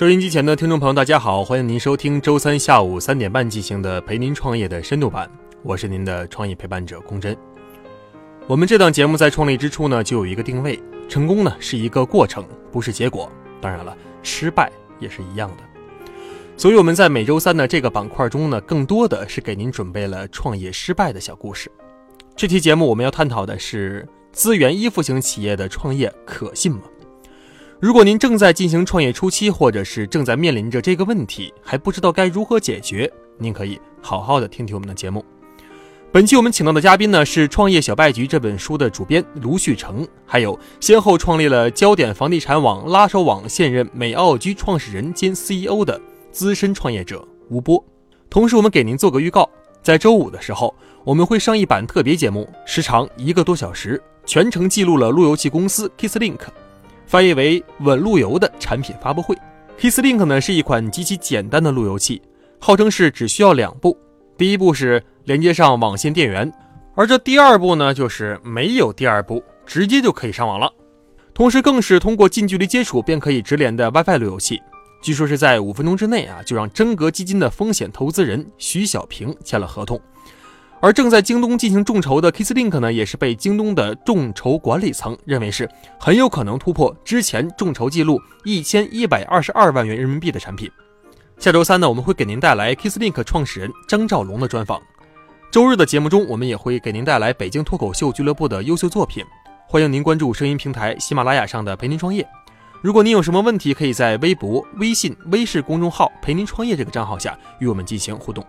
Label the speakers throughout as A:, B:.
A: 收音机前的听众朋友，大家好，欢迎您收听周三下午三点半进行的《陪您创业的深度版》，我是您的创业陪伴者龚真。我们这档节目在创立之初呢，就有一个定位：成功呢是一个过程，不是结果。当然了，失败也是一样的。所以我们在每周三的这个板块中呢，更多的是给您准备了创业失败的小故事。这期节目我们要探讨的是资源依附型企业的创业可信吗？如果您正在进行创业初期，或者是正在面临着这个问题，还不知道该如何解决，您可以好好的听听我们的节目。本期我们请到的嘉宾呢，是《创业小败局》这本书的主编卢旭成，还有先后创立了焦点房地产网、拉手网、现任美奥居创始人兼 CEO 的资深创业者吴波。同时，我们给您做个预告，在周五的时候，我们会上一版特别节目，时长一个多小时，全程记录了路由器公司 KissLink。翻译为“稳路由”的产品发布会，K Slink 呢是一款极其简单的路由器，号称是只需要两步。第一步是连接上网线电源，而这第二步呢就是没有第二步，直接就可以上网了。同时更是通过近距离接触便可以直连的 WiFi 路由器，据说是在五分钟之内啊就让真格基金的风险投资人徐小平签了合同。而正在京东进行众筹的 KissLink 呢，也是被京东的众筹管理层认为是很有可能突破之前众筹记录一千一百二十二万元人民币的产品。下周三呢，我们会给您带来 KissLink 创始人张兆龙的专访。周日的节目中，我们也会给您带来北京脱口秀俱乐部的优秀作品。欢迎您关注声音平台喜马拉雅上的陪您创业。如果您有什么问题，可以在微博、微信、微视公众号“陪您创业”这个账号下与我们进行互动。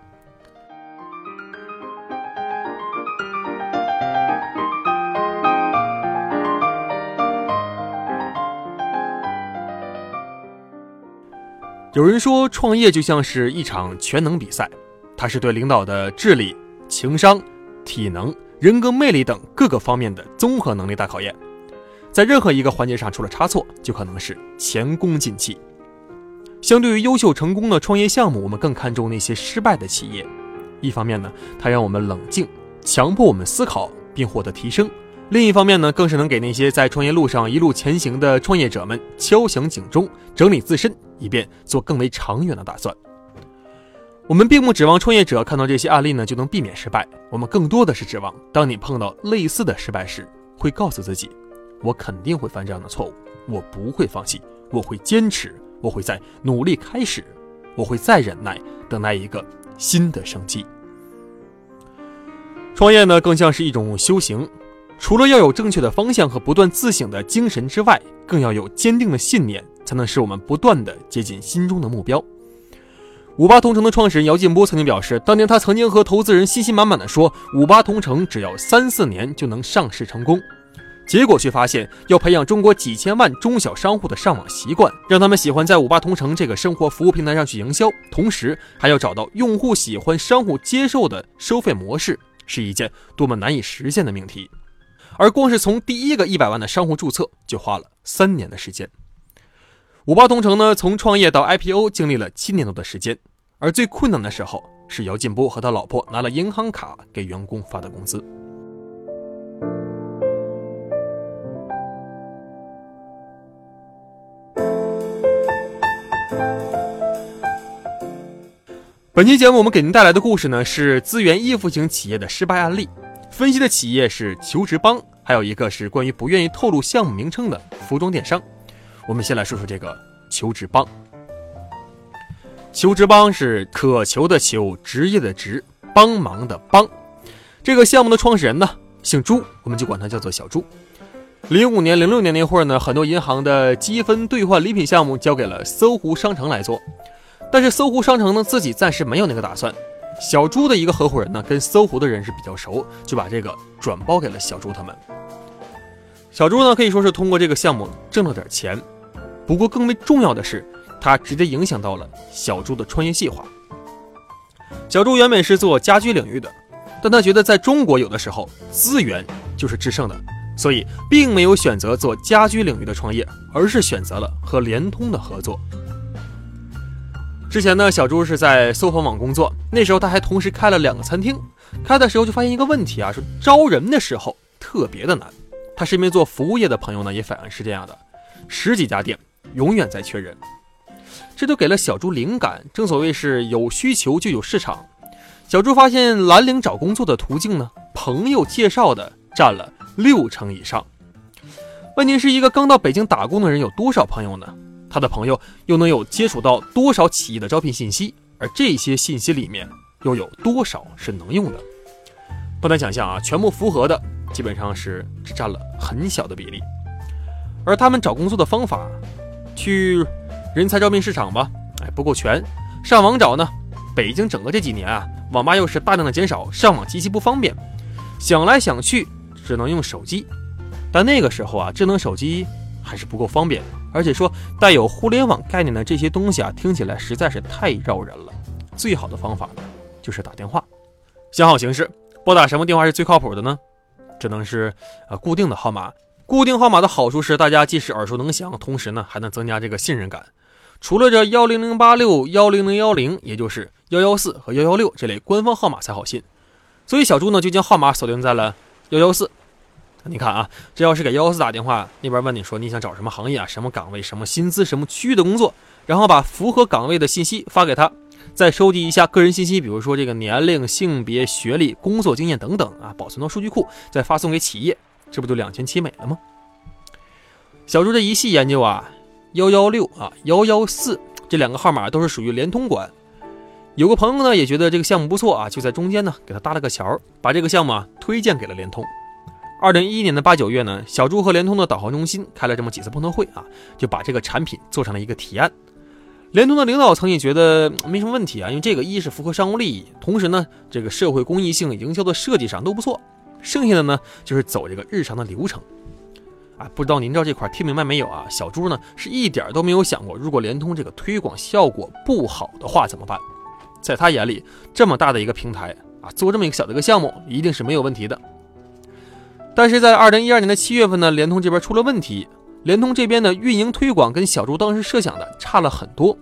A: 有人说，创业就像是一场全能比赛，它是对领导的智力、情商、体能、人格魅力等各个方面的综合能力大考验。在任何一个环节上出了差错，就可能是前功尽弃。相对于优秀成功的创业项目，我们更看重那些失败的企业。一方面呢，它让我们冷静，强迫我们思考并获得提升；另一方面呢，更是能给那些在创业路上一路前行的创业者们敲响警钟，整理自身。以便做更为长远的打算。我们并不指望创业者看到这些案例呢就能避免失败，我们更多的是指望，当你碰到类似的失败时，会告诉自己，我肯定会犯这样的错误，我不会放弃，我会坚持，我会再努力开始，我会再忍耐，等待一个新的生机。创业呢，更像是一种修行，除了要有正确的方向和不断自省的精神之外，更要有坚定的信念。才能使我们不断的接近心中的目标。五八同城的创始人姚劲波曾经表示，当年他曾经和投资人信心满满的说，五八同城只要三四年就能上市成功，结果却发现要培养中国几千万中小商户的上网习惯，让他们喜欢在五八同城这个生活服务平台上去营销，同时还要找到用户喜欢、商户接受的收费模式，是一件多么难以实现的命题。而光是从第一个一百万的商户注册，就花了三年的时间。五八同城呢，从创业到 IPO 经历了七年多的时间，而最困难的时候是姚劲波和他老婆拿了银行卡给员工发的工资。本期节目我们给您带来的故事呢，是资源依附型企业的失败案例，分析的企业是求职帮，还有一个是关于不愿意透露项目名称的服装电商。我们先来说说这个求职帮。求职帮是渴求的求，职业的职，帮忙的帮。这个项目的创始人呢，姓朱，我们就管他叫做小朱。零五年、零六年那会儿呢，很多银行的积分兑换礼品项目交给了搜狐商城来做，但是搜狐商城呢自己暂时没有那个打算。小朱的一个合伙人呢，跟搜狐的人是比较熟，就把这个转包给了小朱他们。小朱呢，可以说是通过这个项目挣了点钱，不过更为重要的是，他直接影响到了小朱的创业计划。小朱原本是做家居领域的，但他觉得在中国有的时候资源就是制胜的，所以并没有选择做家居领域的创业，而是选择了和联通的合作。之前呢，小朱是在搜房网工作，那时候他还同时开了两个餐厅，开的时候就发现一个问题啊，说招人的时候特别的难。他身边做服务业的朋友呢，也反映是这样的，十几家店永远在缺人。这都给了小猪灵感。正所谓是有需求就有市场。小猪发现蓝领找工作的途径呢，朋友介绍的占了六成以上。问题是一个刚到北京打工的人有多少朋友呢？他的朋友又能有接触到多少企业的招聘信息？而这些信息里面又有多少是能用的？不难想象啊，全部符合的基本上是只占了很小的比例。而他们找工作的方法，去人才招聘市场吧，哎不够全。上网找呢，北京整个这几年啊。网吧又是大量的减少，上网极其不方便，想来想去只能用手机。但那个时候啊，智能手机还是不够方便，而且说带有互联网概念的这些东西啊，听起来实在是太绕人了。最好的方法呢，就是打电话。想好形式，拨打什么电话是最靠谱的呢？只能是啊固定的号码。固定号码的好处是，大家既是耳熟能详，同时呢还能增加这个信任感。除了这幺零零八六幺零零幺零，也就是幺幺四和幺幺六这类官方号码才好信，所以小朱呢就将号码锁定在了幺幺四。你看啊，这要是给幺幺四打电话，那边问你说你想找什么行业啊、什么岗位、什么薪资、什么区域的工作，然后把符合岗位的信息发给他，再收集一下个人信息，比如说这个年龄、性别、学历、工作经验等等啊，保存到数据库，再发送给企业，这不就两全其美了吗？小朱这一系研究啊。幺幺六啊，幺幺四这两个号码都是属于联通管。有个朋友呢也觉得这个项目不错啊，就在中间呢给他搭了个桥，把这个项目啊推荐给了联通。二零一一年的八九月呢，小朱和联通的导航中心开了这么几次碰头会啊，就把这个产品做成了一个提案。联通的领导层也觉得没什么问题啊，因为这个一是符合商务利益，同时呢这个社会公益性、营销的设计上都不错。剩下的呢就是走这个日常的流程。啊，不知道您知道这块听明白没有啊？小朱呢是一点都没有想过，如果联通这个推广效果不好的话怎么办？在他眼里，这么大的一个平台啊，做这么一个小的一个项目，一定是没有问题的。但是在二零一二年的七月份呢，联通这边出了问题，联通这边的运营推广跟小朱当时设想的差了很多，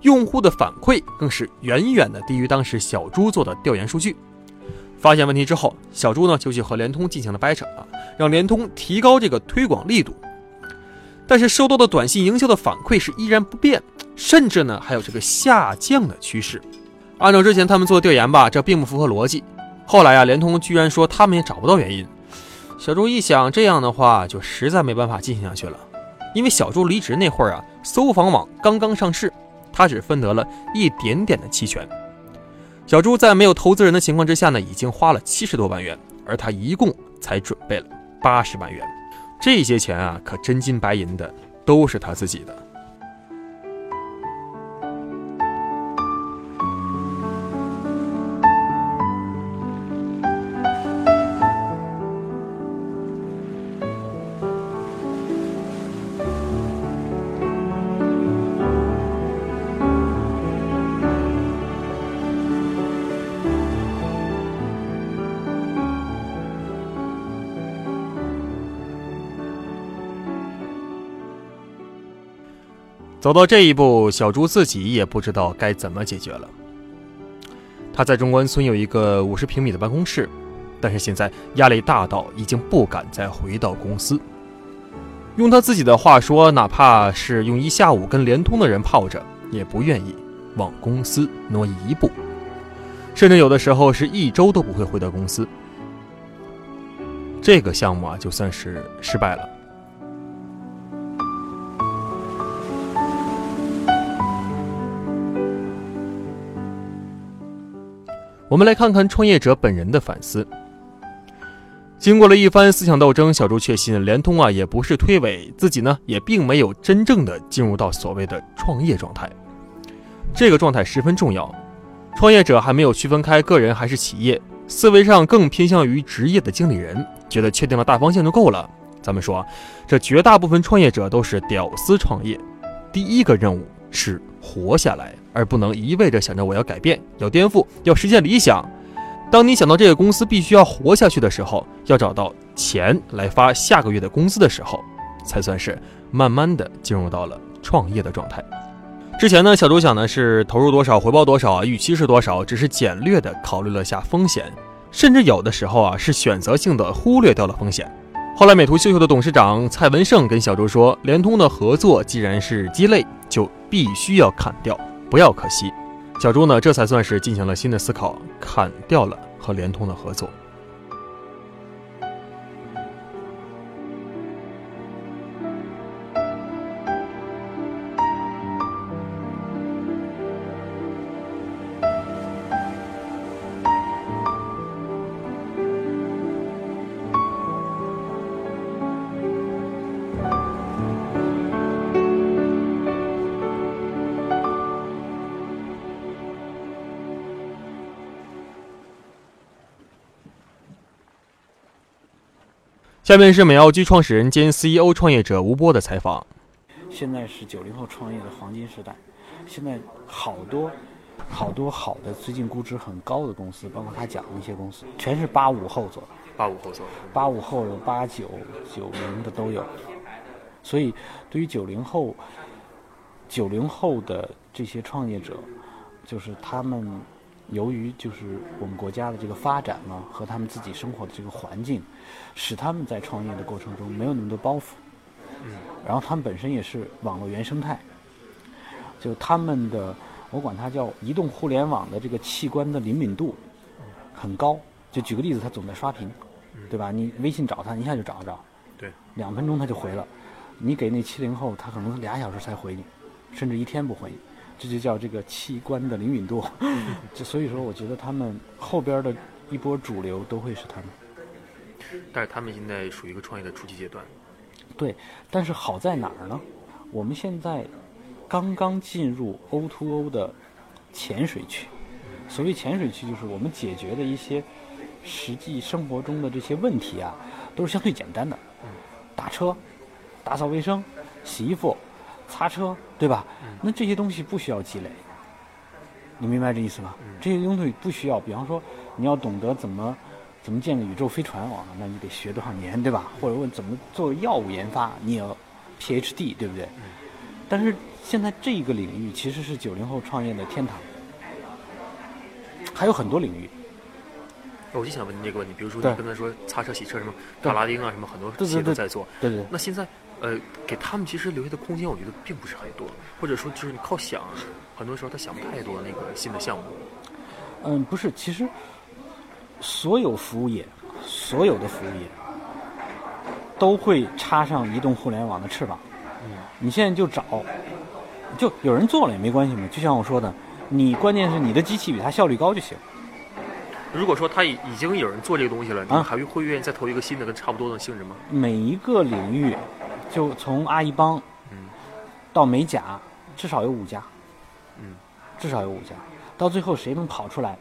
A: 用户的反馈更是远远的低于当时小朱做的调研数据。发现问题之后，小朱呢就去和联通进行了掰扯啊，让联通提高这个推广力度。但是收到的短信营销的反馈是依然不变，甚至呢还有这个下降的趋势。按照之前他们做的调研吧，这并不符合逻辑。后来啊，联通居然说他们也找不到原因。小朱一想，这样的话就实在没办法进行下去了。因为小朱离职那会儿啊，搜房网刚刚上市，他只分得了一点点的期权。小朱在没有投资人的情况之下呢，已经花了七十多万元，而他一共才准备了八十万元，这些钱啊，可真金白银的，都是他自己的。走到这一步，小朱自己也不知道该怎么解决了。他在中关村有一个五十平米的办公室，但是现在压力大到已经不敢再回到公司。用他自己的话说，哪怕是用一下午跟联通的人泡着，也不愿意往公司挪一步，甚至有的时候是一周都不会回到公司。这个项目啊，就算是失败了。我们来看看创业者本人的反思。经过了一番思想斗争，小周确信联通啊也不是推诿，自己呢也并没有真正的进入到所谓的创业状态。这个状态十分重要。创业者还没有区分开个人还是企业，思维上更偏向于职业的经理人，觉得确定了大方向就够了。咱们说，这绝大部分创业者都是屌丝创业，第一个任务是活下来。而不能一味着想着我要改变、要颠覆、要实现理想。当你想到这个公司必须要活下去的时候，要找到钱来发下个月的工资的时候，才算是慢慢的进入到了创业的状态。之前呢，小周想的是投入多少、回报多少啊，预期是多少，只是简略的考虑了下风险，甚至有的时候啊是选择性的忽略掉了风险。后来，美图秀秀的董事长蔡文胜跟小周说：“联通的合作既然是鸡肋，就必须要砍掉，不要可惜。”小周呢，这才算是进行了新的思考，砍掉了和联通的合作。下面是美奥居创始人兼 CEO 创业者吴波的采访。
B: 现在是九零后创业的黄金时代，现在好多好多好的，最近估值很高的公司，包括他讲的一些公司，全是八五后做的。
A: 八五后做的，
B: 八五后有八九九零的都有。所以，对于九零后，九零后的这些创业者，就是他们。由于就是我们国家的这个发展嘛，和他们自己生活的这个环境，使他们在创业的过程中没有那么多包袱。
A: 嗯。
B: 然后他们本身也是网络原生态，就他们的我管它叫移动互联网的这个器官的灵敏度很高。就举个例子，他总在刷屏，对吧？你微信找他，一下就找得着。
A: 对。
B: 两分钟他就回了，你给那七零后，他可能俩小时才回你，甚至一天不回你。这就叫这个器官的灵敏度，就所以说，我觉得他们后边的一波主流都会是他们。
A: 但是他们现在属于一个创业的初期阶段。
B: 对，但是好在哪儿呢？我们现在刚刚进入 O to O 的浅水区。所谓浅水区，就是我们解决的一些实际生活中的这些问题啊，都是相对简单的。打车、打扫卫生、洗衣服。擦车，对吧？那这些东西不需要积累，你明白这意思吗？这些东西不需要。比方说，你要懂得怎么怎么建个宇宙飞船，啊，那你得学多少年，对吧？或者问怎么做药物研发，你要 PhD，对不对？但是现在这一个领域其实是九零后创业的天堂，还有很多领域。
A: 我就想问你这个问题，比如说你刚才说擦车、洗车什么，大拉丁啊什么，很多企业都在做。
B: 对对。
A: 那现在。呃，给他们其实留下的空间，我觉得并不是很多，或者说就是你靠想，很多时候他想不太多那个新的项目。
B: 嗯，不是，其实所有服务业，所有的服务业都会插上移动互联网的翅膀。
A: 嗯。
B: 你现在就找，就有人做了也没关系嘛。就像我说的，你关键是你的机器比它效率高就行。
A: 如果说他已已经有人做这个东西了，你还会愿意再投一个新的跟差不多的性质吗？
B: 每一个领域。就从阿一帮，到美甲，至少有五家，
A: 嗯，
B: 至少有五家。到最后谁能跑出来，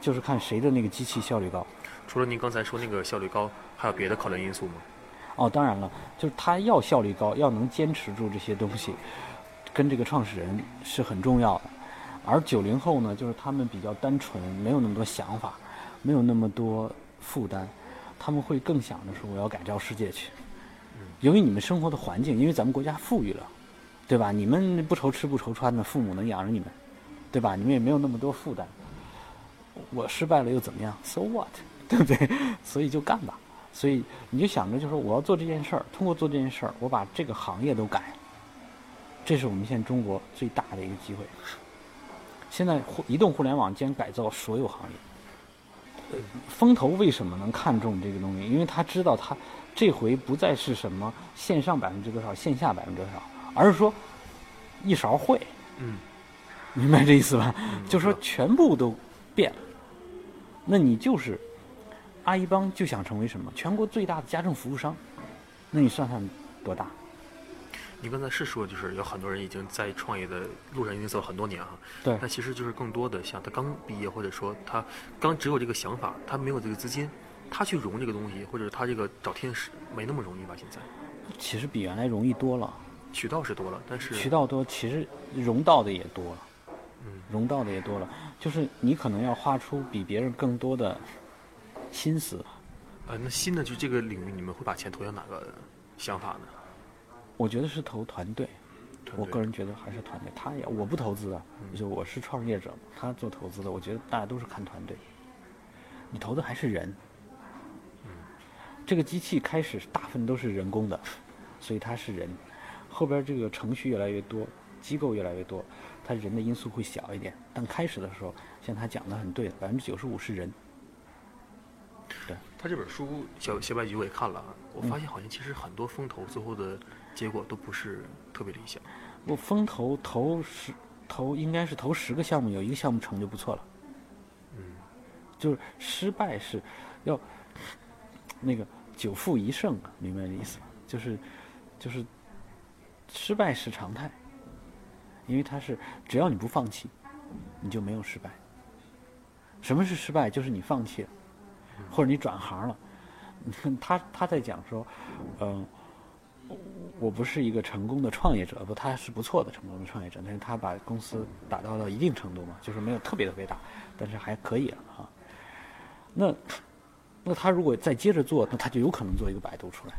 B: 就是看谁的那个机器效率高。
A: 除了您刚才说那个效率高，还有别的考量因素吗？
B: 哦，当然了，就是他要效率高，要能坚持住这些东西，跟这个创始人是很重要的。而九零后呢，就是他们比较单纯，没有那么多想法，没有那么多负担，他们会更想着说我要改造世界去。由于你们生活的环境，因为咱们国家富裕了，对吧？你们不愁吃不愁穿的，父母能养着你们，对吧？你们也没有那么多负担。我失败了又怎么样？So what？对不对？所以就干吧。所以你就想着，就说我要做这件事儿，通过做这件事儿，我把这个行业都改。这是我们现在中国最大的一个机会。现在互移动互联网将改造所有行业。呃风投为什么能看中这个东西？因为他知道他。这回不再是什么线上百分之多少，线下百分之多少，而是说一勺烩。
A: 嗯，
B: 明白这意思吧？就是说全部都变了。那你就是阿一帮就想成为什么？全国最大的家政服务商。那你算算多大？
A: 你刚才是说，就是有很多人已经在创业的路上已经走了很多年哈。
B: 对。
A: 那其实就是更多的像他刚毕业，或者说他刚只有这个想法，他没有这个资金。他去融这个东西，或者他这个找天使没那么容易吧？现在
B: 其实比原来容易多了，
A: 渠道是多了，但是
B: 渠道多，其实融到的也多了，
A: 嗯，
B: 融到的也多了，就是你可能要花出比别人更多的心思。
A: 呃，那新的就这个领域，你们会把钱投向哪个想法呢？
B: 我觉得是投团队，我个人觉得还是团队。他也我不投资的，就我是创业者嘛，他做投资的，我觉得大家都是看团队，你投的还是人。这个机器开始大部分都是人工的，所以它是人。后边这个程序越来越多，机构越来越多，它人的因素会小一点。但开始的时候，像他讲的很对，百分之九十五是人。对
A: 他这本书《小小白局》我也看了，我发现好像其实很多风投最后的结果都不是特别理想。
B: 我风投投十投应该是投十个项目，有一个项目成就不错了。
A: 嗯，
B: 就是失败是要那个久负一胜，明白这意思吗？就是就是失败是常态，因为它是只要你不放弃，你就没有失败。什么是失败？就是你放弃了，或者你转行了。他他在讲说，嗯。我不是一个成功的创业者，不，他是不错的成功的创业者，但是他把公司打造到一定程度嘛，就是没有特别特别大，但是还可以了啊。那那他如果再接着做，那他就有可能做一个百度出来，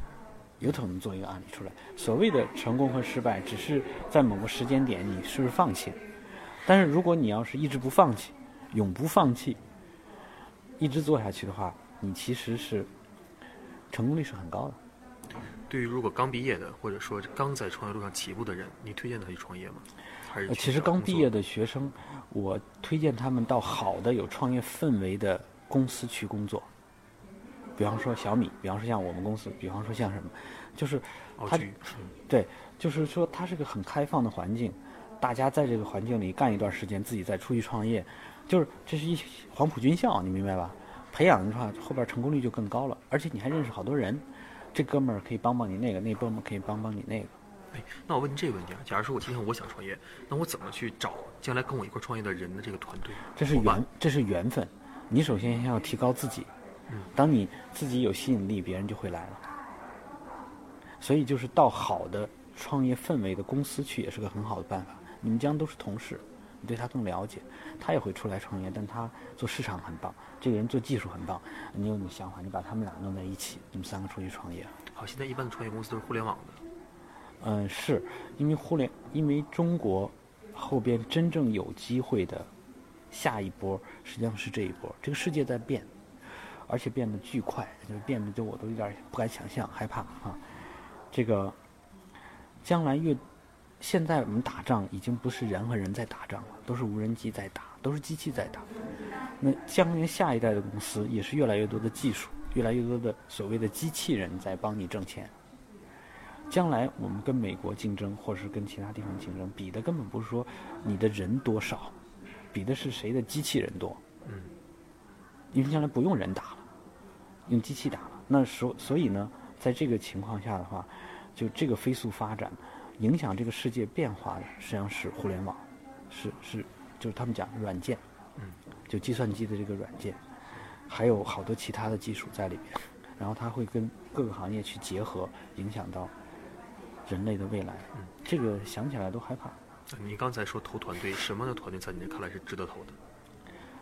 B: 有可能做一个案例出来。所谓的成功和失败，只是在某个时间点你是不是放弃。但是如果你要是一直不放弃，永不放弃，一直做下去的话，你其实是成功率是很高的。
A: 对于如果刚毕业的，或者说刚在创业路上起步的人，你推荐他去创业吗？还是
B: 其实刚毕业的学生，我推荐他们到好的有创业氛围的公司去工作。比方说小米，比方说像我们公司，比方说像什么，就是它，对，就是说它是个很开放的环境，大家在这个环境里干一段时间，自己再出去创业，就是这是一黄埔军校，你明白吧？培养的话，后边成功率就更高了，而且你还认识好多人。这哥们儿可以帮帮你那个，那哥们儿可以帮帮你那个。
A: 哎，那我问你这个问题啊，假如说我今天我想创业，那我怎么去找将来跟我一块创业的人的这个团队？
B: 这是缘，这是缘分。你首先先要提高自己，当你自己有吸引力，别人就会来了。所以就是到好的创业氛围的公司去，也是个很好的办法。你们将都是同事。你对他更了解，他也会出来创业，但他做市场很棒，这个人做技术很棒。你有你想法，你把他们俩弄在一起，你们三个出去创业。
A: 好，现在一般的创业公司都是互联网的。
B: 嗯，是因为互联，因为中国后边真正有机会的下一波，实际上是这一波。这个世界在变，而且变得巨快，就变得就我都有点不敢想象，害怕啊。这个将来越。现在我们打仗已经不是人和人在打仗了，都是无人机在打，都是机器在打。那将来下一代的公司也是越来越多的技术，越来越多的所谓的机器人在帮你挣钱。将来我们跟美国竞争，或者是跟其他地方竞争，比的根本不是说你的人多少，比的是谁的机器人多。
A: 嗯。
B: 因为将来不用人打了，用机器打了。那所所以呢，在这个情况下的话，就这个飞速发展。影响这个世界变化的实际上是互联网，是是，就是他们讲软件，
A: 嗯，
B: 就计算机的这个软件，还有好多其他的技术在里面，然后它会跟各个行业去结合，影响到人类的未来。
A: 嗯，
B: 这个想起来都害怕。
A: 你刚才说投团队，什么样的团队在你看来是值得投的？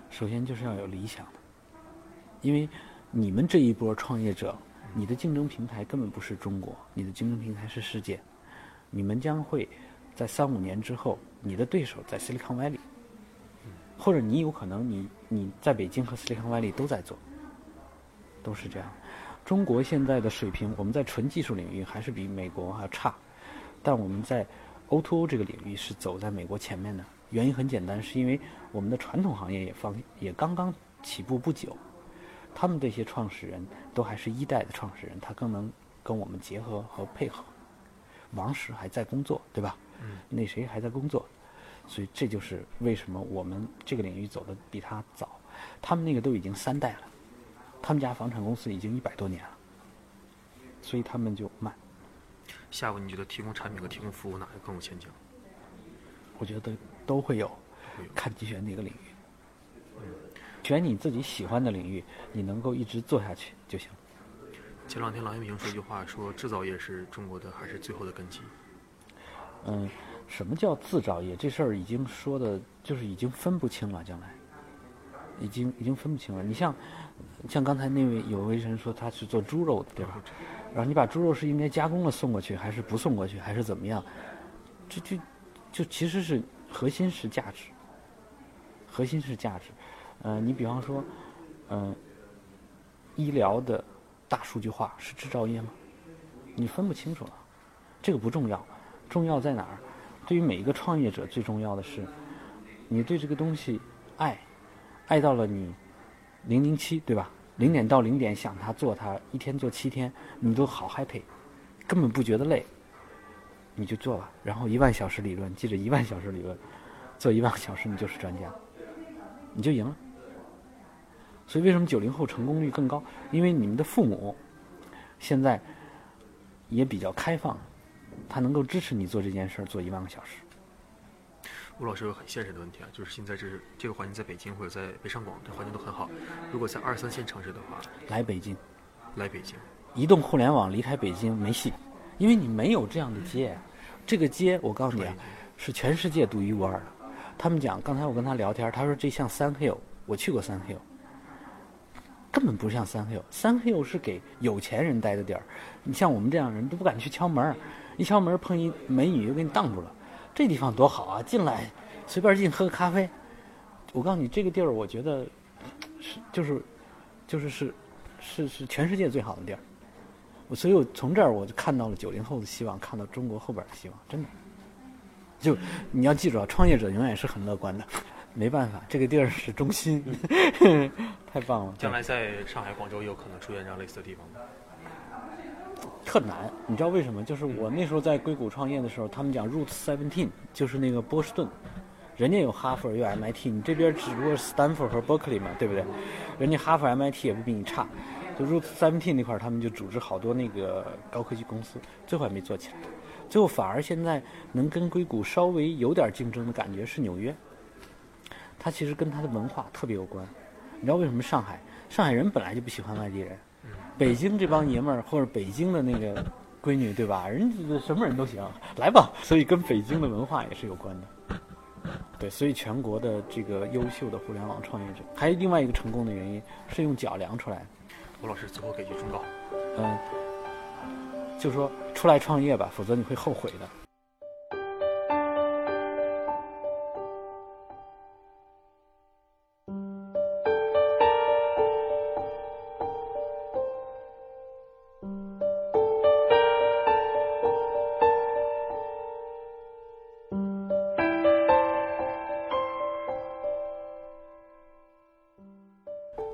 B: 首先就是要有理想的，因为你们这一波创业者，你的竞争平台根本不是中国，你的竞争平台是世界。你们将会在三五年之后，你的对手在 Silicon Valley，或者你有可能你你在北京和 Silicon Valley 都在做，都是这样。中国现在的水平，我们在纯技术领域还是比美国还差，但我们在 O2O 这个领域是走在美国前面的。原因很简单，是因为我们的传统行业也方也刚刚起步不久，他们这些创始人都还是一代的创始人，他更能跟我们结合和配合。王石还在工作，对吧？
A: 嗯。
B: 那谁还在工作？所以这就是为什么我们这个领域走的比他早。他们那个都已经三代了，他们家房产公司已经一百多年了，所以他们就慢。
A: 下午你觉得提供产品和提供服务哪个更有前景？
B: 我觉得都会有，看你选哪个领域。
A: 嗯。
B: 选你自己喜欢的领域，你能够一直做下去就行。
A: 前两天郎咸平说一句话，说制造业是中国的还是最后的根基？
B: 嗯，什么叫制造业？这事儿已经说的，就是已经分不清了。将来，已经已经分不清了。你像，像刚才那位有位人说他是做猪肉的，对吧？然后你把猪肉是应该加工了送过去，还是不送过去，还是怎么样？这就就其实是核心是价值，核心是价值。嗯，你比方说，嗯，医疗的。大数据化是制造业吗？你分不清楚了，这个不重要，重要在哪儿？对于每一个创业者，最重要的是，你对这个东西爱，爱到了你零零七，对吧？零点到零点想它做它，一天做七天，你都好 happy，根本不觉得累，你就做吧。然后一万小时理论，记着一万小时理论，做一万小时你就是专家，你就赢了。所以为什么九零后成功率更高？因为你们的父母现在。也比较开放，他能够支持你做这件事儿，做一万个小时。
A: 吴老师有很现实的问题啊，就是现在这是这个环境，在北京或者在北上广，这环境都很好。如果在二三线城市的话，
B: 来北京，
A: 来北京，
B: 移动互联网离开北京没戏，因为你没有这样的街。这个街，我告诉你啊，是全世界独一无二的。他们讲，刚才我跟他聊天，他说这像三 Hill，我去过三 Hill。根本不像三 Hill，三 Hill 是给有钱人待的地儿。你像我们这样人都不敢去敲门，一敲门碰一美女就给你挡住了。这地方多好啊，进来随便进喝个咖啡。我告诉你，这个地儿我觉得是就是就是是是是全世界最好的地儿。我所以我从这儿我就看到了九零后的希望，看到中国后边的希望，真的。就你要记住啊，创业者永远是很乐观的。没办法，这个地儿是中心，太棒了。
A: 将来在上海、广州有可能出现这样类似的地方吗？
B: 特难，你知道为什么？就是我那时候在硅谷创业的时候，他们讲 Route Seventeen，就是那个波士顿，人家有哈佛，有 MIT，你这边只不过是 Stanford 和 Berkeley 嘛，对不对？人家哈佛、MIT 也不比你差。就 Route Seventeen 那块儿，他们就组织好多那个高科技公司，最后还没做起来。最后反而现在能跟硅谷稍微有点竞争的感觉是纽约。它其实跟它的文化特别有关，你知道为什么上海上海人本来就不喜欢外地人，北京这帮爷们儿或者北京的那个闺女对吧？人什么人都行，来吧。所以跟北京的文化也是有关的。对，所以全国的这个优秀的互联网创业者，还有另外一个成功的原因是用脚量出来的。
A: 吴老师最后给句忠告，
B: 嗯，就说出来创业吧，否则你会后悔的。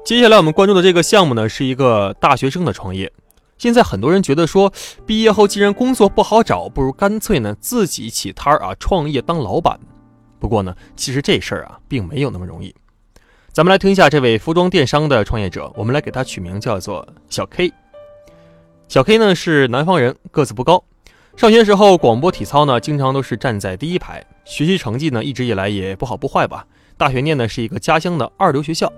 A: 接下来我们关注的这个项目呢，是一个大学生的创业。现在很多人觉得说，毕业后既然工作不好找，不如干脆呢自己起摊儿啊，创业当老板。不过呢，其实这事儿啊，并没有那么容易。咱们来听一下这位服装电商的创业者，我们来给他取名叫做小 K。小 K 呢是南方人，个子不高，上学时候广播体操呢，经常都是站在第一排，学习成绩呢一直以来也不好不坏吧。大学念的是一个家乡的二流学校。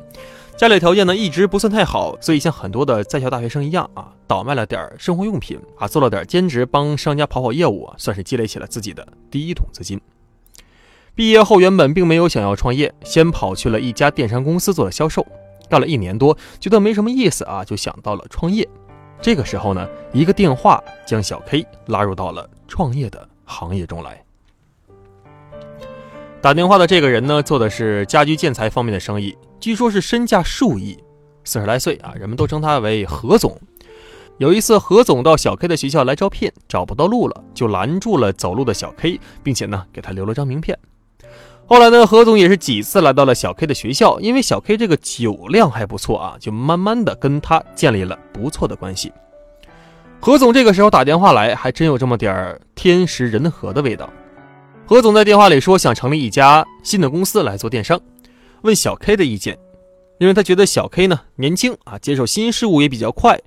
A: 家里条件呢一直不算太好，所以像很多的在校大学生一样啊，倒卖了点生活用品啊，做了点兼职，帮商家跑跑业务，算是积累起了自己的第一桶资金。毕业后原本并没有想要创业，先跑去了一家电商公司做了销售，干了一年多，觉得没什么意思啊，就想到了创业。这个时候呢，一个电话将小 K 拉入到了创业的行业中来。打电话的这个人呢，做的是家居建材方面的生意。据说是身价数亿，四十来岁啊，人们都称他为何总。有一次，何总到小 K 的学校来招聘，找不到路了，就拦住了走路的小 K，并且呢，给他留了张名片。后来呢，何总也是几次来到了小 K 的学校，因为小 K 这个酒量还不错啊，就慢慢的跟他建立了不错的关系。何总这个时候打电话来，还真有这么点儿天时人和的味道。何总在电话里说，想成立一家新的公司来做电商。问小 K 的意见，因为他觉得小 K 呢年轻啊，接受新事物也比较快。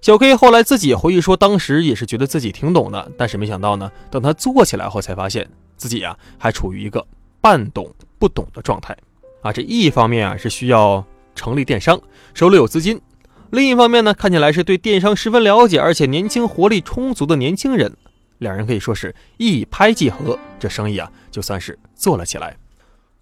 A: 小 K 后来自己回忆说，当时也是觉得自己挺懂的，但是没想到呢，等他做起来后才发现自己啊还处于一个半懂不懂的状态啊。这一方面啊是需要成立电商，手里有资金；另一方面呢，看起来是对电商十分了解，而且年轻活力充足的年轻人，两人可以说是一拍即合，这生意啊就算是做了起来。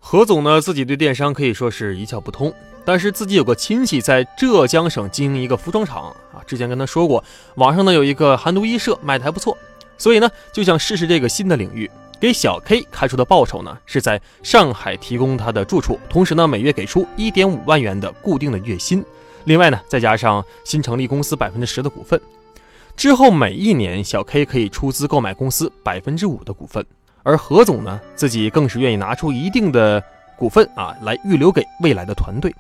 A: 何总呢，自己对电商可以说是一窍不通，但是自己有个亲戚在浙江省经营一个服装厂啊，之前跟他说过，网上呢有一个韩都衣舍卖的还不错，所以呢就想试试这个新的领域。给小 K 开出的报酬呢是在上海提供他的住处，同时呢每月给出一点五万元的固定的月薪，另外呢，再加上新成立公司百分之十的股份，之后每一年小 K 可以出资购买公司百分之五的股份，而何总呢，自己更是愿意拿出一定的股份啊，来预留给未来的团队。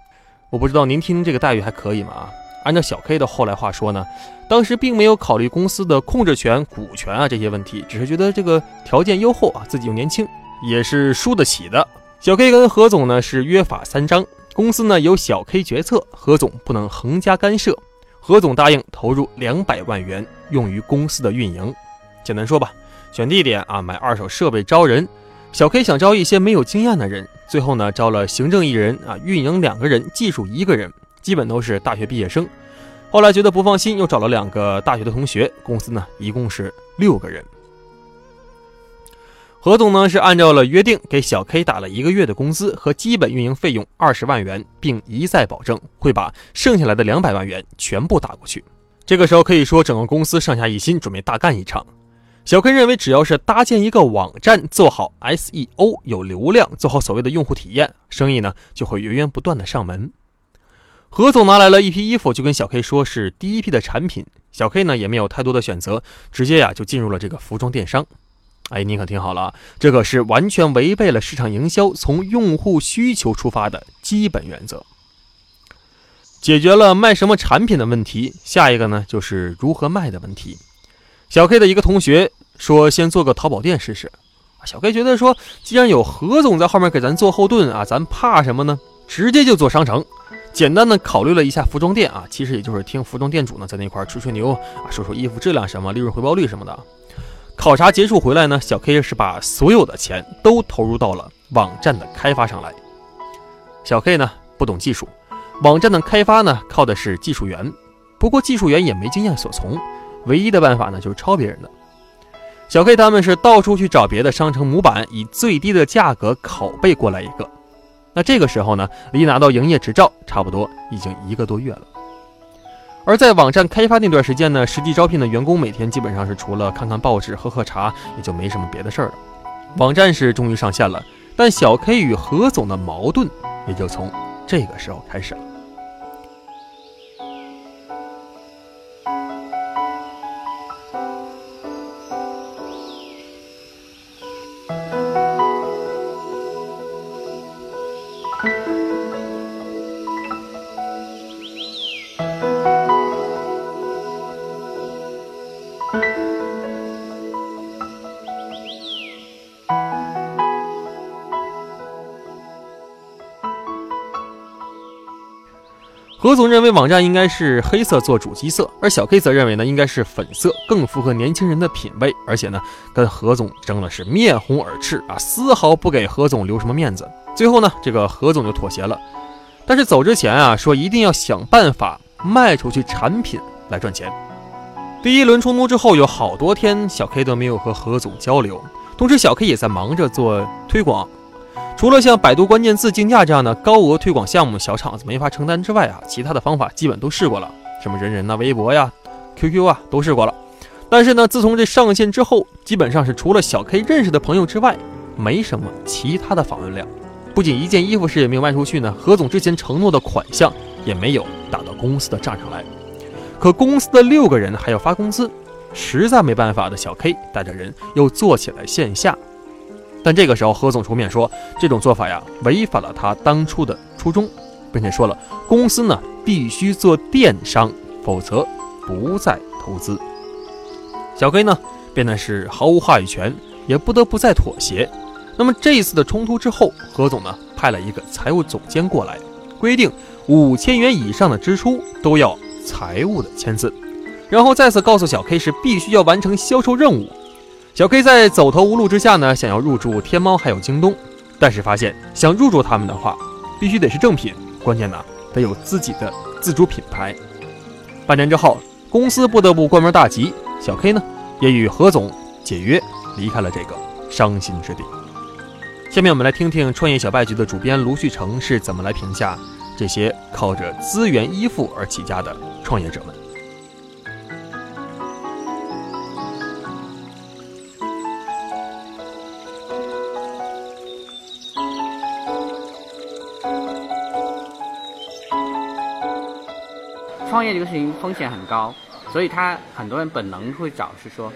A: 我不知道您听这个待遇还可以吗？啊，按照小 K 的后来话说呢，当时并没有考虑公司的控制权、股权啊这些问题，只是觉得这个条件优厚啊，自己又年轻，也是输得起的。小 K 跟何总呢是约法三章。公司呢由小 K 决策，何总不能横加干涉。何总答应投入两百万元用于公司的运营。简单说吧，选地点啊，买二手设备，招人。小 K 想招一些没有经验的人，最后呢招了行政一人啊，运营两个人，技术一个人，基本都是大学毕业生。后来觉得不放心，又找了两个大学的同学。公司呢一共是六个人。何总呢是按照了约定给小 K 打了一个月的工资和基本运营费用二十万元，并一再保证会把剩下来的两百万元全部打过去。这个时候可以说整个公司上下一心，准备大干一场。小 K 认为只要是搭建一个网站，做好 SEO，有流量，做好所谓的用户体验，生意呢就会源源不断的上门。何总拿来了一批衣服，就跟小 K 说是第一批的产品。小 K 呢也没有太多的选择，直接呀就进入了这个服装电商。哎，你可听好了，这可是完全违背了市场营销从用户需求出发的基本原则。解决了卖什么产品的问题，下一个呢就是如何卖的问题。小 K 的一个同学说，先做个淘宝店试试。小 K 觉得说，既然有何总在后面给咱做后盾啊，咱怕什么呢？直接就做商城。简单的考虑了一下服装店啊，其实也就是听服装店主呢在那块吹吹牛啊，说说衣服质量什么、利润回报率什么的。考察结束回来呢，小 K 是把所有的钱都投入到了网站的开发上来。小 K 呢不懂技术，网站的开发呢靠的是技术员，不过技术员也没经验所从，唯一的办法呢就是抄别人的。小 K 他们是到处去找别的商城模板，以最低的价格拷贝过来一个。那这个时候呢，离拿到营业执照差不多已经一个多月了。而在网站开发那段时间呢，实际招聘的员工每天基本上是除了看看报纸、喝喝茶，也就没什么别的事儿了。网站是终于上线了，但小 K 与何总的矛盾也就从这个时候开始了。何总认为网站应该是黑色做主基色，而小 K 则认为呢应该是粉色，更符合年轻人的品味。而且呢，跟何总争的是面红耳赤啊，丝毫不给何总留什么面子。最后呢，这个何总就妥协了，但是走之前啊，说一定要想办法卖出去产品来赚钱。第一轮冲突之后，有好多天小 K 都没有和何总交流，同时小 K 也在忙着做推广。除了像百度关键字竞价这样的高额推广项目，小厂子没法承担之外啊，其他的方法基本都试过了，什么人人呐、微博呀、QQ 啊都试过了。但是呢，自从这上线之后，基本上是除了小 K 认识的朋友之外，没什么其他的访问量。不仅一件衣服是也没有卖出去呢，何总之前承诺的款项也没有打到公司的账上来。可公司的六个人还要发工资，实在没办法的小 K 带着人又做起了线下。但这个时候，何总出面说，这种做法呀，违反了他当初的初衷，并且说了，公司呢必须做电商，否则不再投资。小 K 呢变得是毫无话语权，也不得不再妥协。那么这一次的冲突之后，何总呢派了一个财务总监过来，规定五千元以上的支出都要财务的签字，然后再次告诉小 K 是必须要完成销售任务。小 K 在走投无路之下呢，想要入驻天猫还有京东，但是发现想入驻他们的话，必须得是正品，关键呢得有自己的自主品牌。半年之后，公司不得不关门大吉，小 K 呢也与何总解约，离开了这个伤心之地。下面我们来听听创业小败局的主编卢旭成是怎么来评价这些靠着资源依附而起家的创业者们。
B: 创业这个事情风险很高，所以他很多人本能会找是说，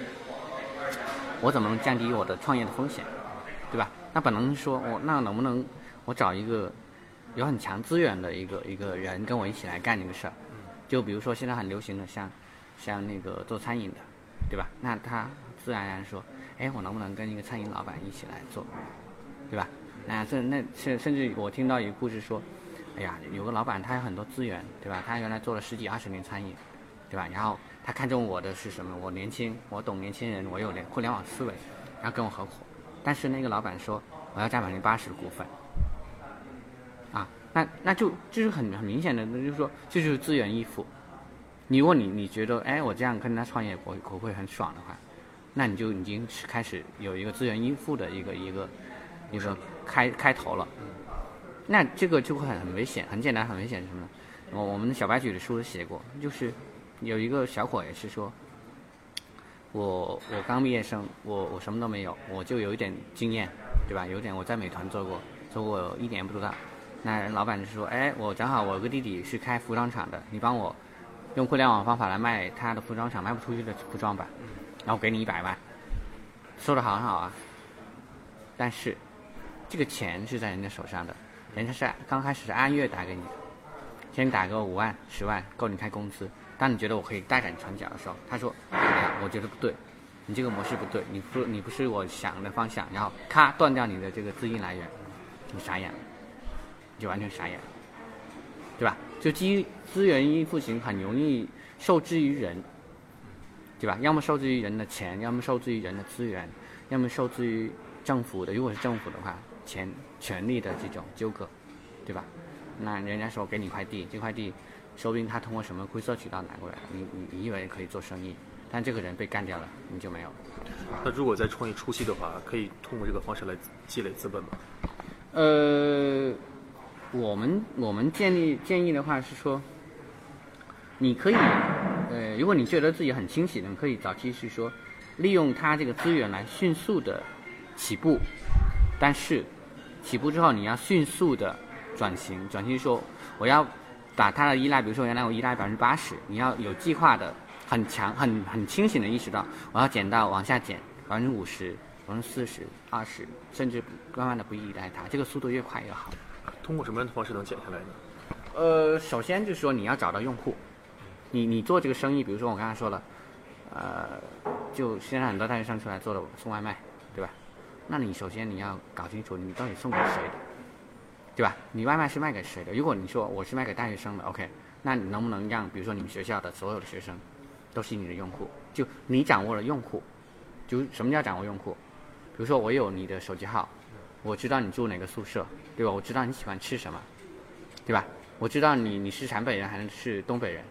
B: 我怎么能降低我的创业的风险，对吧？那本能说，我那能不能我找一个有很强资源的一个一个人跟我一起来干这个事儿？就比如说现在很流行的像像那个做餐饮的，对吧？那他自然而然说，哎，我能不能跟一个餐饮老板一起来做，对吧？那甚那甚甚至我听到一个故事说，哎呀，有个老板他有很多资源，对吧？他原来做了十几二十年餐饮，对吧？然后他看中我的是什么？我年轻，我懂年轻人，我有联互联网思维，然后跟我合伙。但是那个老板说，我要占百分之八十的股份。啊，那那就就是很很明显的，那就是说这就是资源依附。你如果你你觉得，哎，我这样跟他创业，我我会很爽的话，那你就已经是开始有一个资源依附的一个一个一个开开头了。那这个就会很很危险，很简单，很危险什么呢？我我们的小白举的书写过，就是有一个小伙也是说，我我刚毕业生，我我什么都没有，我就有一点经验，对吧？有点我在美团做过，做过一年不知道。那老板就说，哎，我正好我有个弟弟是开服装厂的，你帮我用互联网方法来卖他的服装厂卖不出去的服装吧，然后给你一百万，说的好很好啊。但是这个钱是在人家手上的，人家是刚开始是按月打给你的，先打个五万、十万够你开工资。当你觉得我可以大展船脚的时候，他说，哎呀，我觉得不对，你这个模式不对，你不你不是我想的方向，然后咔断掉你的这个资金来源，你傻眼了，你就完全傻眼了，对吧？就基于资源依附型很容易受制于人，对吧？要么受制于人的钱，要么受制于人的资源，要么受制于政府的。如果是政府的话，钱权力的这种纠葛，对吧？那人家说给你块地，这块地说不定他通过什么灰色渠道拿过来，你你你以为可以做生意，但这个人被干掉了，你就没有了。
A: 那如果在创业初期的话，可以通过这个方式来积累资本吗？
B: 呃，我们我们建议建议的话是说，你可以，呃，如果你觉得自己很清醒的，你可以早期是说，利用他这个资源来迅速的起步，但是起步之后你要迅速的转型，转型说我要把它的依赖，比如说原来我依赖百分之八十，你要有计划的、很强、很很清醒的意识到，我要减到往下减百分之五十、百分之四十、二十，甚至慢慢的不依赖它，这个速度越快越好。
A: 通过什么样的方式能减下来呢？
B: 呃，首先就是说你要找到用户，你你做这个生意，比如说我刚才说了，呃，就现在很多大学生出来做的送外卖？那你首先你要搞清楚你到底送给谁的，对吧？你外卖是卖给谁的？如果你说我是卖给大学生的，OK，那你能不能让比如说你们学校的所有的学生都是你的用户？就你掌握了用户，就什么叫掌握用户？比如说我有你的手机号，我知道你住哪个宿舍，对吧？我知道你喜欢吃什么，对吧？我知道你你是陕北人还是东北人，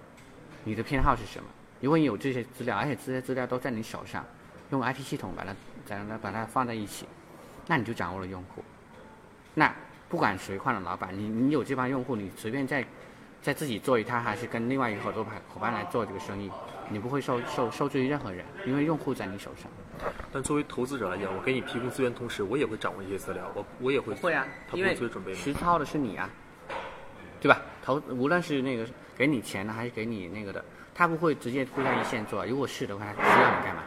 B: 你的偏好是什么？如果你有这些资料，而且这些资料都在你手上，用 IT 系统把它把它把它放在一起，那你就掌握了用户。那不管谁换了老板，你你有这帮用户，你随便再再自己做一摊，还是跟另外一个合作伙伙伴来做这个生意，你不会受受受制于任何人，因为用户在你手上。
A: 但作为投资者来讲，我给你提供资源，同时我也会掌握一些资料，我我也会
B: 会啊，
A: 他不会准备吗？
B: 实操的是你啊，对吧？投无论是那个给你钱的还是给你那个的，他不会直接归在一线做。如果是的话，他需要你干嘛？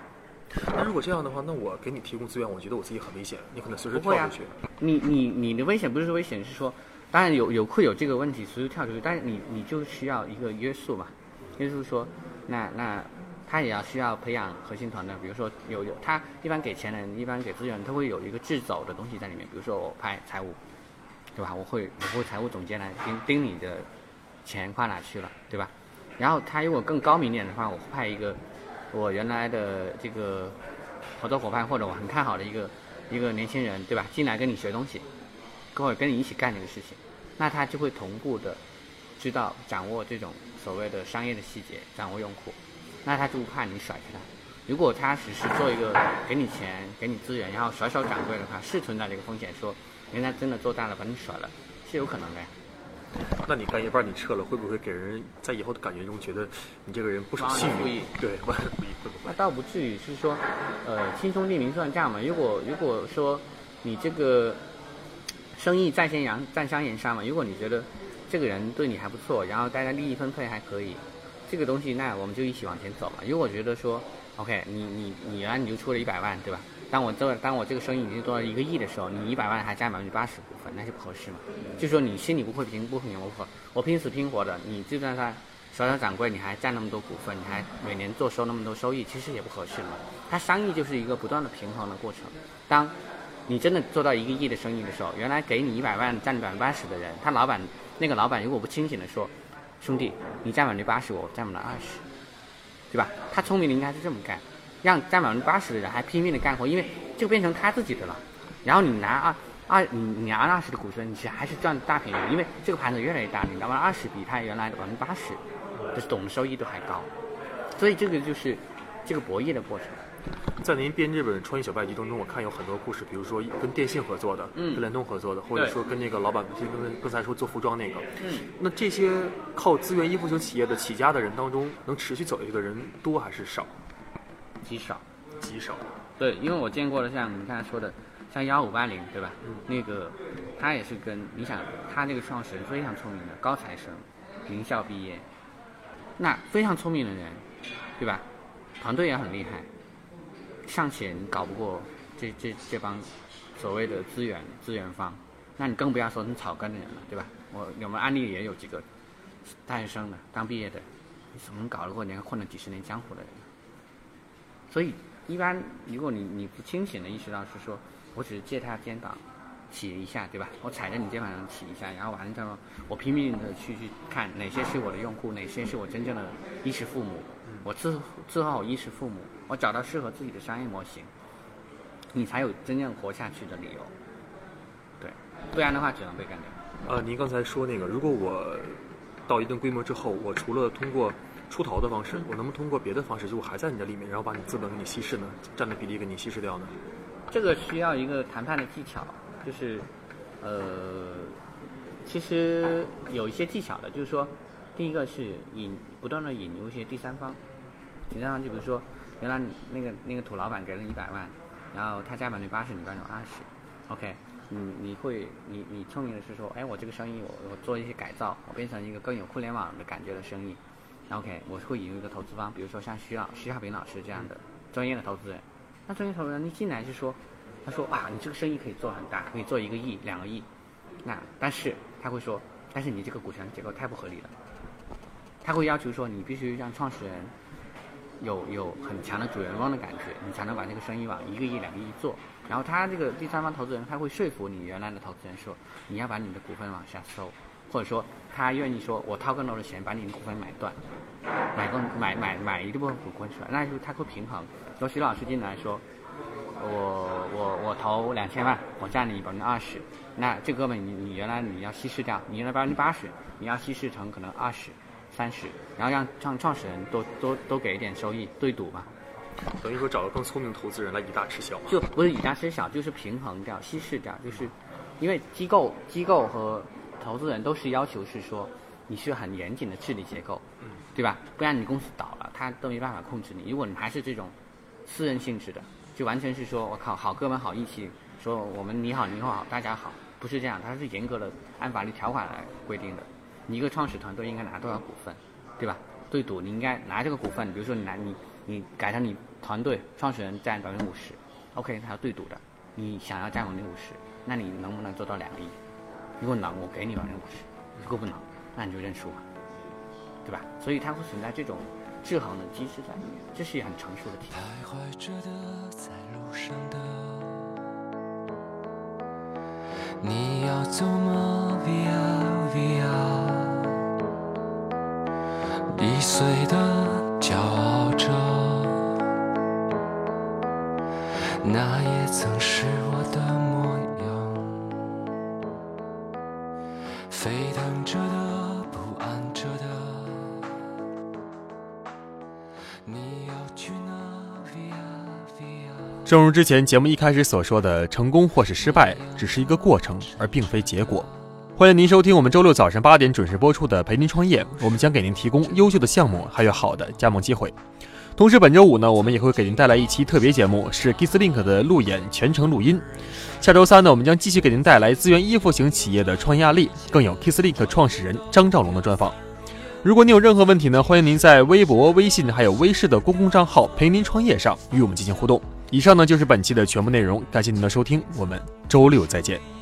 A: 那如果这样的话，那我给你提供资源，我觉得我自己很危险，你可能随时跳出去。
B: 你你你的危险不是危险，是说，当然有有会有这个问题，随时跳出去，但是你你就需要一个约束嘛，约束说，那那他也要需要培养核心团队，比如说有有他一般给钱的人，一般给资源，他会有一个制走的东西在里面，比如说我派财务，对吧？我会我会财务总监来盯盯你的钱花哪去了，对吧？然后他如果更高明一点的话，我派一个我原来的这个合作伙伴或者我很看好的一个一个年轻人，对吧？进来跟你学东西，跟我跟你一起干这个事情，那他就会同步的知道掌握这种所谓的商业的细节，掌握用户，那他就不怕你甩开他。如果他只是做一个给你钱、给你资源，然后甩手掌柜的话，是存在这个风险，说人家真的做大了把你甩了，是有可能的呀。
A: 那你干一半你撤了，会不会给人在以后的感觉中觉得你这个人不守信
B: 负义
A: 誉？对，忘恩负义会不会？
B: 那倒不至于，是说，呃，亲兄弟明算账嘛。如果如果说你这个生意在先扬，在商言商嘛。如果你觉得这个人对你还不错，然后大家利益分配还可以，这个东西，那我们就一起往前走嘛。如果觉得说，OK，你你你原来你就出了一百万，对吧？当我这当我这个生意已经做到一个亿的时候，你一百万还占百分之八十股份，那就不合适嘛。就说你心里不会平不平不我拼死拼活的，你就算他小小掌柜，你还占那么多股份，你还每年做收那么多收益，其实也不合适嘛。它商业就是一个不断的平衡的过程。当你真的做到一个亿的生意的时候，原来给你一百万占百分之八十的人，他老板那个老板如果不清醒的说，兄弟，你占百分之八十，我占不了二十，对吧？他聪明的应该是这么干。让占百分之八十的人还拼命的干活，因为就变成他自己的了。然后你拿二二，你你拿二十的股份，你其实还是赚大便宜，因为这个盘子越来越大，你拿完二十比他原来的百分之八十的总收益都还高。所以这个就是这个博弈的过程。
A: 在您编这本《创业小白集》当中，我看有很多故事，比如说跟电信合作的，
B: 嗯，
A: 跟联通合作的，或者说跟那个老板，跟刚才说做服装那个，
B: 嗯，
A: 那这些靠资源依附型企业的起家的人当中，能持续走下去的人多还是少？
B: 极少。
A: 极少，
B: 对，因为我见过的，像你刚才说的，像幺五八零，对吧？
A: 嗯。
B: 那个，他也是跟你想，他那个创始人非常聪明的高材生，名校毕业，那非常聪明的人，对吧？团队也很厉害，尚且你搞不过这这这帮所谓的资源资源方，那你更不要说你草根的人了，对吧？我我们案例也有几个大学生的刚毕业的，你怎么搞得过人家混了几十年江湖的人？所以。一般，如果你你不清醒的意识到是说，我只是借他肩膀起一下，对吧？我踩在你肩膀上起一下，然后完了之后，我拼命的去去看哪些是我的用户，哪些是我真正的衣食父母，我伺伺候衣食父母，我找到适合自己的商业模型，你才有真正活下去的理由。对，不然的话只能被干掉。
A: 呃，您刚才说那个，如果我到一定规模之后，我除了通过出逃的方式，我能不能通过别的方式，就我还在你的里面，然后把你资本给你稀释呢？占的比例给你稀释掉呢？
B: 这个需要一个谈判的技巧，就是，呃，其实有一些技巧的，就是说，第一个是引不断的引入一些第三方，第三方就比如说，原来那个那个土老板给了一百万，然后他加百分之八十，你分之二十，OK，你你会你你聪明的是说，哎，我这个生意我我做一些改造，我变成一个更有互联网的感觉的生意。OK，我会引入一个投资方，比如说像徐老徐小平老师这样的专业的投资人。那专业投资人，一进来就说，他说啊，你这个生意可以做很大，可以做一个亿、两个亿。那但是他会说，但是你这个股权结构太不合理了。他会要求说，你必须让创始人有有很强的主人翁的感觉，你才能把这个生意往一个亿、两个亿做。然后他这个第三方投资人，他会说服你原来的投资人说，你要把你的股份往下收。或者说，他愿意说，我掏更多的钱把你的股份买断，买更买买买一部分股份出来，那就他会平衡。说徐老师进来说，我我我投两千万，我占你百分之二十，那这哥们你你原来你要稀释掉，你原来百分之八十，你要稀释成可能二十、三十，然后让创创始人多多多给一点收益，对赌嘛。
A: 等于说找个更聪明的投资人来以大吃小。
B: 就不是以大吃小，就是平衡掉、稀释掉，就是因为机构机构和。投资人都是要求是说，你是很严谨的治理结构，对吧？不然你公司倒了，他都没办法控制你。如果你还是这种私人性质的，就完全是说我靠，好哥们好义气，说我们你好你好大家好，不是这样，它是严格的按法律条款来规定的。你一个创始团队应该拿多少股份，对吧？对赌你应该拿这个股份，比如说你拿你你改成你团队创始人占百分之五十，OK，他要对赌的，你想要占百分之五十，那你能不能做到两个亿？如果能，我给你百分之五十；如果不能，那你就认输吧，对吧？所以它会存在这种制衡的机制在里面，这是一很成熟的体
C: 系。徘徊着的，在路上的，你要走吗？Via Via，易碎的，骄傲着，那也曾是我的沸腾着的，不安着的，你要去哪
A: 正如之前节目一开始所说的，成功或是失败，只是一个过程，而并非结果。欢迎您收听我们周六早上八点准时播出的《陪您创业》，我们将给您提供优秀的项目，还有好的加盟机会。同时本周五呢我们也会给您带来一期特别节目是 kisslink 的路演全程录音。下周三呢我们将继续给您带来资源依附型企业的创业案例更有 kisslink 创始人张兆龙的专访。
D: 如果您有任何问题呢欢迎您在微博微信还有微视的公共账号陪您创业上与我们进行互动。以上呢就是本期的全部内容感谢您的收听我们周六再见。